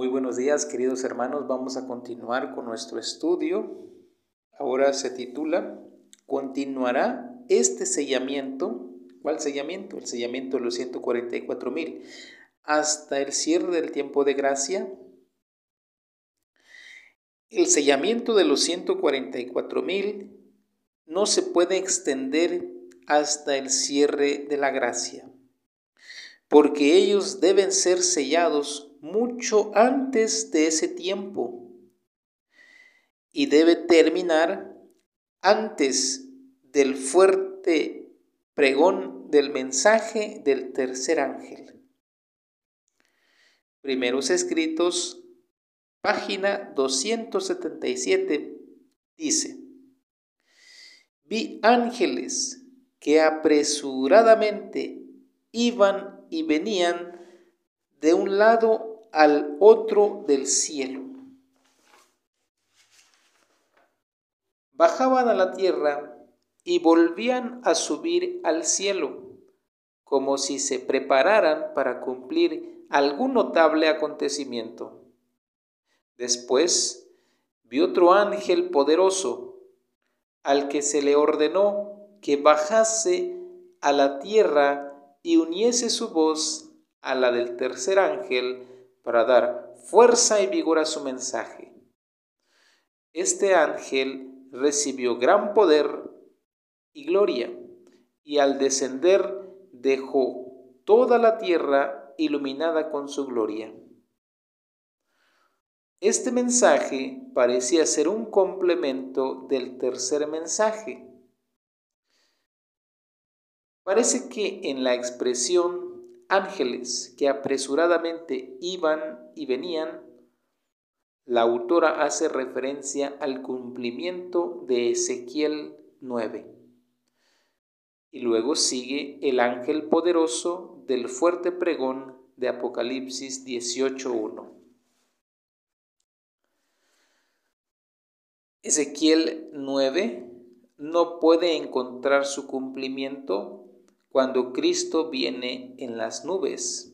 Muy buenos días, queridos hermanos. Vamos a continuar con nuestro estudio. Ahora se titula ¿Continuará este sellamiento? ¿Cuál sellamiento? El sellamiento de los 144 mil. Hasta el cierre del tiempo de gracia. El sellamiento de los 144 mil no se puede extender hasta el cierre de la gracia, porque ellos deben ser sellados mucho antes de ese tiempo y debe terminar antes del fuerte pregón del mensaje del tercer ángel. Primeros escritos, página 277, dice, vi ángeles que apresuradamente iban y venían de un lado al otro del cielo. Bajaban a la tierra y volvían a subir al cielo, como si se prepararan para cumplir algún notable acontecimiento. Después vi otro ángel poderoso, al que se le ordenó que bajase a la tierra y uniese su voz a la del tercer ángel para dar fuerza y vigor a su mensaje. Este ángel recibió gran poder y gloria, y al descender dejó toda la tierra iluminada con su gloria. Este mensaje parecía ser un complemento del tercer mensaje, Parece que en la expresión ángeles que apresuradamente iban y venían, la autora hace referencia al cumplimiento de Ezequiel 9. Y luego sigue el ángel poderoso del fuerte pregón de Apocalipsis 18.1. Ezequiel 9 no puede encontrar su cumplimiento cuando Cristo viene en las nubes,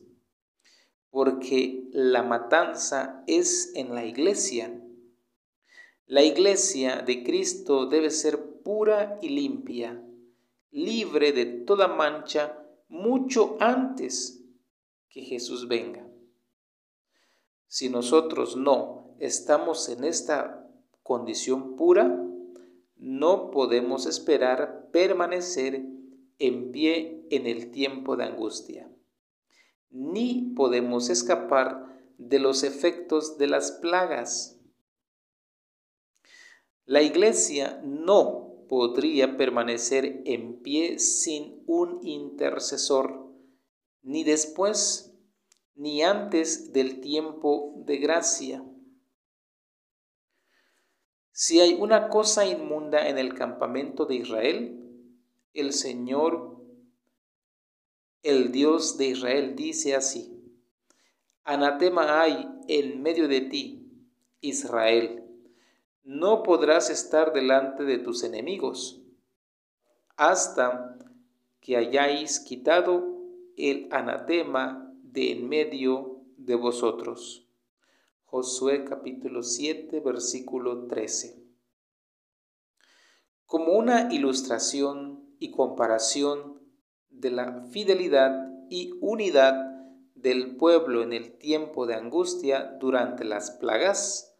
porque la matanza es en la iglesia. La iglesia de Cristo debe ser pura y limpia, libre de toda mancha, mucho antes que Jesús venga. Si nosotros no estamos en esta condición pura, no podemos esperar permanecer en pie en el tiempo de angustia. Ni podemos escapar de los efectos de las plagas. La iglesia no podría permanecer en pie sin un intercesor, ni después ni antes del tiempo de gracia. Si hay una cosa inmunda en el campamento de Israel, el Señor, el Dios de Israel, dice así, Anatema hay en medio de ti, Israel, no podrás estar delante de tus enemigos, hasta que hayáis quitado el anatema de en medio de vosotros. Josué capítulo 7, versículo 13. Como una ilustración y comparación de la fidelidad y unidad del pueblo en el tiempo de angustia durante las plagas,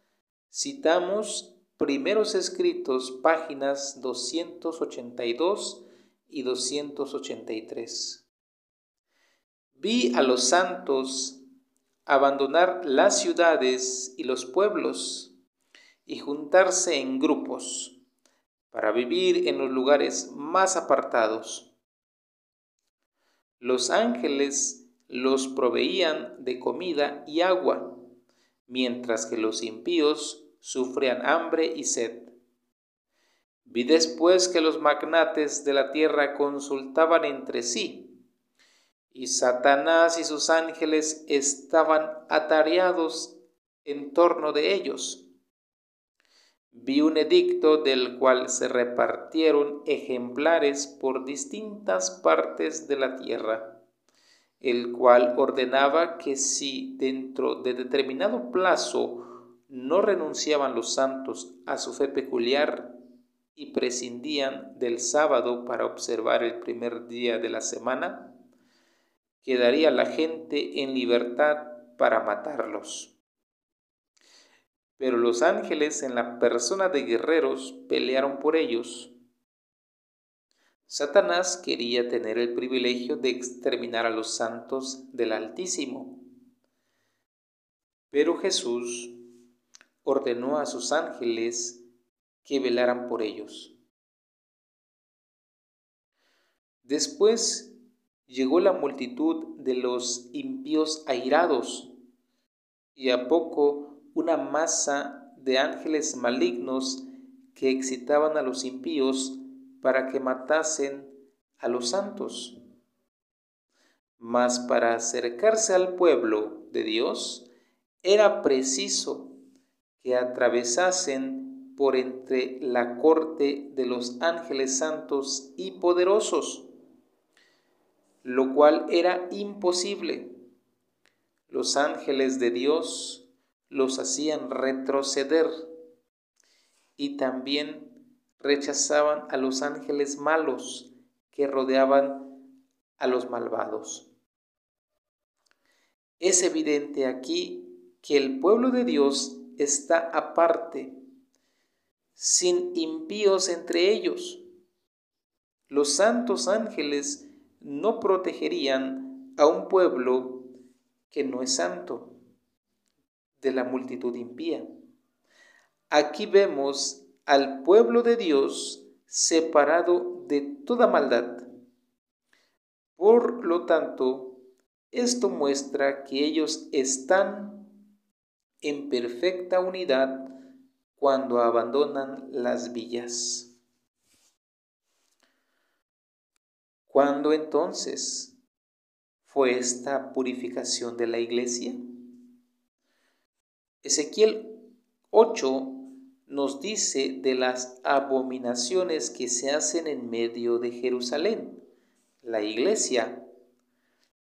citamos primeros escritos páginas 282 y 283. Vi a los santos abandonar las ciudades y los pueblos y juntarse en grupos para vivir en los lugares más apartados. Los ángeles los proveían de comida y agua, mientras que los impíos sufrían hambre y sed. Vi después que los magnates de la tierra consultaban entre sí, y Satanás y sus ángeles estaban atareados en torno de ellos vi un edicto del cual se repartieron ejemplares por distintas partes de la tierra, el cual ordenaba que si dentro de determinado plazo no renunciaban los santos a su fe peculiar y prescindían del sábado para observar el primer día de la semana, quedaría la gente en libertad para matarlos. Pero los ángeles en la persona de guerreros pelearon por ellos. Satanás quería tener el privilegio de exterminar a los santos del Altísimo. Pero Jesús ordenó a sus ángeles que velaran por ellos. Después llegó la multitud de los impíos airados, y a poco una masa de ángeles malignos que excitaban a los impíos para que matasen a los santos. Mas para acercarse al pueblo de Dios era preciso que atravesasen por entre la corte de los ángeles santos y poderosos, lo cual era imposible. Los ángeles de Dios los hacían retroceder y también rechazaban a los ángeles malos que rodeaban a los malvados. Es evidente aquí que el pueblo de Dios está aparte, sin impíos entre ellos. Los santos ángeles no protegerían a un pueblo que no es santo de la multitud impía. Aquí vemos al pueblo de Dios separado de toda maldad. Por lo tanto, esto muestra que ellos están en perfecta unidad cuando abandonan las villas. ¿Cuándo entonces fue esta purificación de la iglesia? Ezequiel 8 nos dice de las abominaciones que se hacen en medio de Jerusalén, la iglesia.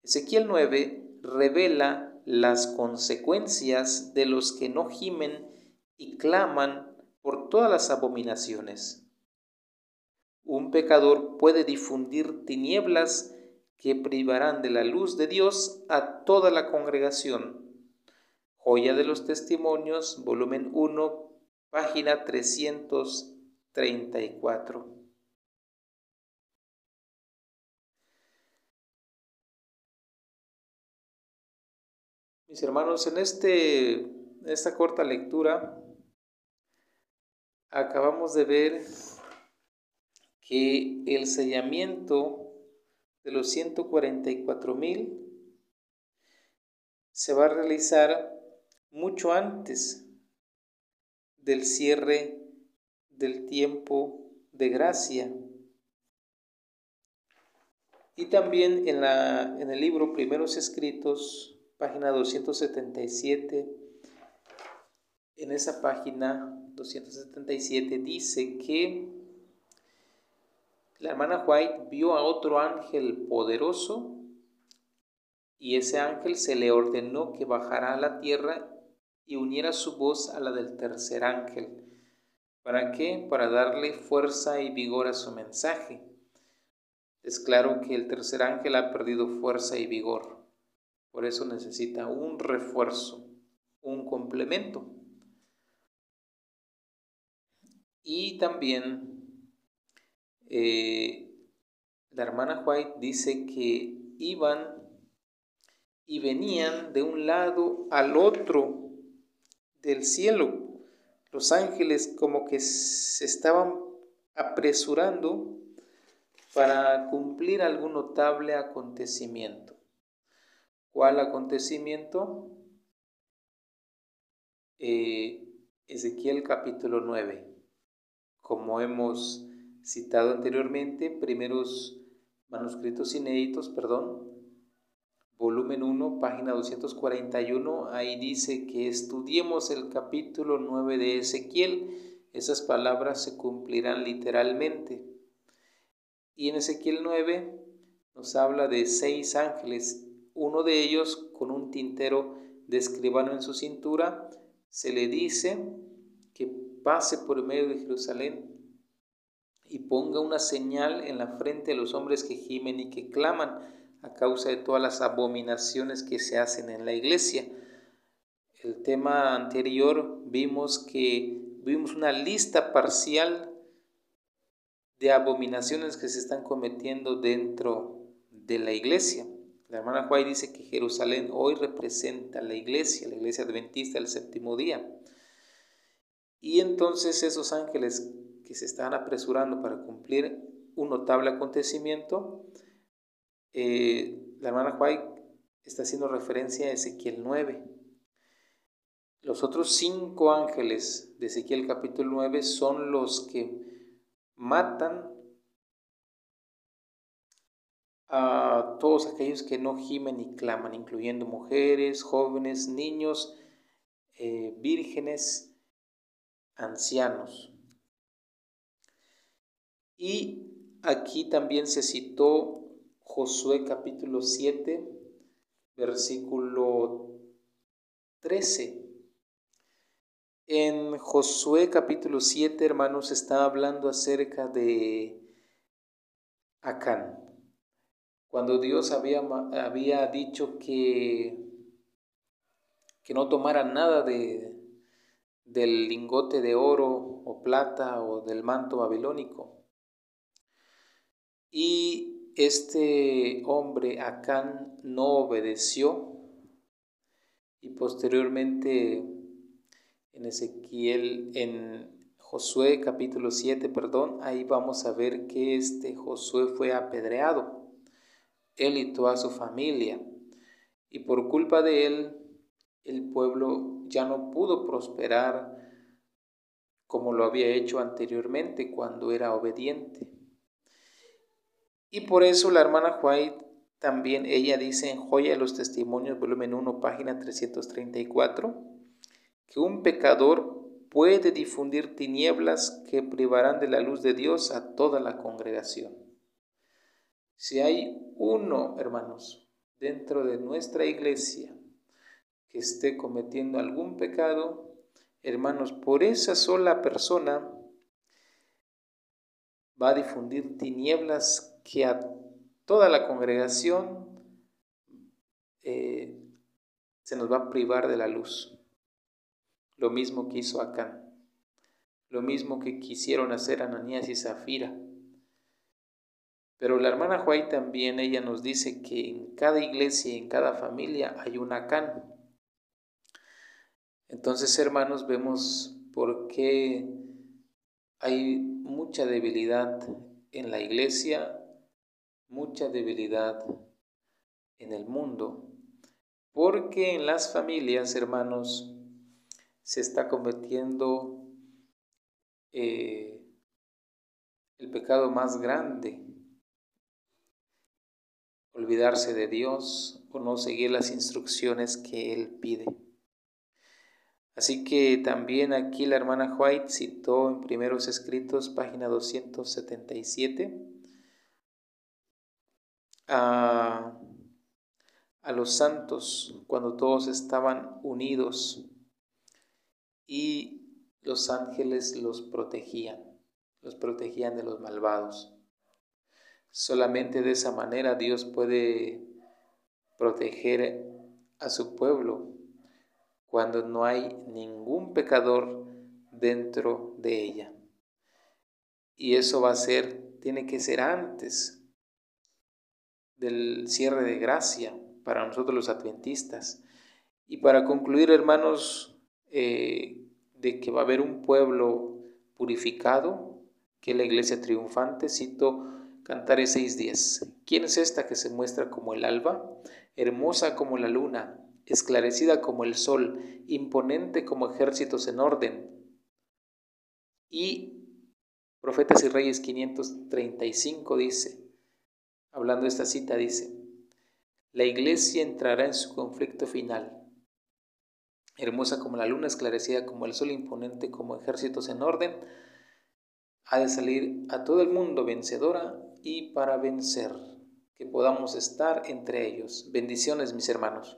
Ezequiel 9 revela las consecuencias de los que no gimen y claman por todas las abominaciones. Un pecador puede difundir tinieblas que privarán de la luz de Dios a toda la congregación. Joya de los Testimonios, volumen 1, página 334. Mis hermanos, en este, esta corta lectura acabamos de ver que el sellamiento de los 144 mil se va a realizar mucho antes del cierre del tiempo de gracia. Y también en, la, en el libro Primeros Escritos, página 277, en esa página 277 dice que la hermana White vio a otro ángel poderoso y ese ángel se le ordenó que bajara a la tierra y uniera su voz a la del tercer ángel. ¿Para qué? Para darle fuerza y vigor a su mensaje. Es claro que el tercer ángel ha perdido fuerza y vigor. Por eso necesita un refuerzo, un complemento. Y también eh, la hermana White dice que iban y venían de un lado al otro del cielo. Los ángeles como que se estaban apresurando para cumplir algún notable acontecimiento. ¿Cuál acontecimiento? Eh, Ezequiel capítulo 9. Como hemos citado anteriormente, primeros manuscritos inéditos, perdón, volumen 1, página 241, ahí dice que estudiemos el capítulo 9 de Ezequiel. Esas palabras se cumplirán literalmente. Y en Ezequiel 9 nos habla de seis ángeles, uno de ellos con un tintero de escribano en su cintura, se le dice que pase por medio de Jerusalén y ponga una señal en la frente de los hombres que gimen y que claman a causa de todas las abominaciones que se hacen en la iglesia. El tema anterior vimos que vimos una lista parcial de abominaciones que se están cometiendo dentro de la iglesia. La hermana Juárez dice que Jerusalén hoy representa la iglesia, la iglesia adventista del séptimo día. Y entonces esos ángeles que se están apresurando para cumplir un notable acontecimiento, eh, la hermana White está haciendo referencia a Ezequiel 9. Los otros cinco ángeles de Ezequiel capítulo 9 son los que matan a todos aquellos que no gimen y claman, incluyendo mujeres, jóvenes, niños, eh, vírgenes, ancianos. Y aquí también se citó Josué capítulo 7, versículo 13. En Josué capítulo 7, hermanos, está hablando acerca de Acán. Cuando Dios había, había dicho que, que no tomara nada de, del lingote de oro o plata o del manto babilónico. Y este hombre, Acán, no obedeció y posteriormente en Ezequiel, en Josué capítulo 7, perdón, ahí vamos a ver que este Josué fue apedreado, él y toda su familia, y por culpa de él, el pueblo ya no pudo prosperar como lo había hecho anteriormente cuando era obediente. Y por eso la hermana White también, ella dice en Joya de los Testimonios, volumen 1, página 334, que un pecador puede difundir tinieblas que privarán de la luz de Dios a toda la congregación. Si hay uno, hermanos, dentro de nuestra iglesia que esté cometiendo algún pecado, hermanos, por esa sola persona va a difundir tinieblas que a toda la congregación eh, se nos va a privar de la luz. Lo mismo que hizo Acán, lo mismo que quisieron hacer Ananías y Zafira. Pero la hermana Juay también, ella nos dice que en cada iglesia y en cada familia hay un Acán. Entonces, hermanos, vemos por qué hay mucha debilidad en la iglesia, mucha debilidad en el mundo, porque en las familias, hermanos, se está cometiendo eh, el pecado más grande, olvidarse de Dios o no seguir las instrucciones que Él pide. Así que también aquí la hermana White citó en primeros escritos, página 277, a, a los santos cuando todos estaban unidos y los ángeles los protegían, los protegían de los malvados. Solamente de esa manera Dios puede proteger a su pueblo cuando no hay ningún pecador dentro de ella. Y eso va a ser, tiene que ser antes del cierre de gracia para nosotros los adventistas. Y para concluir, hermanos, eh, de que va a haber un pueblo purificado, que es la iglesia triunfante, cito Cantares 6.10. ¿Quién es esta que se muestra como el alba, hermosa como la luna, esclarecida como el sol, imponente como ejércitos en orden. Y Profetas y Reyes 535 dice, hablando de esta cita, dice, la iglesia entrará en su conflicto final, hermosa como la luna, esclarecida como el sol, imponente como ejércitos en orden, ha de salir a todo el mundo vencedora y para vencer. que podamos estar entre ellos. Bendiciones, mis hermanos.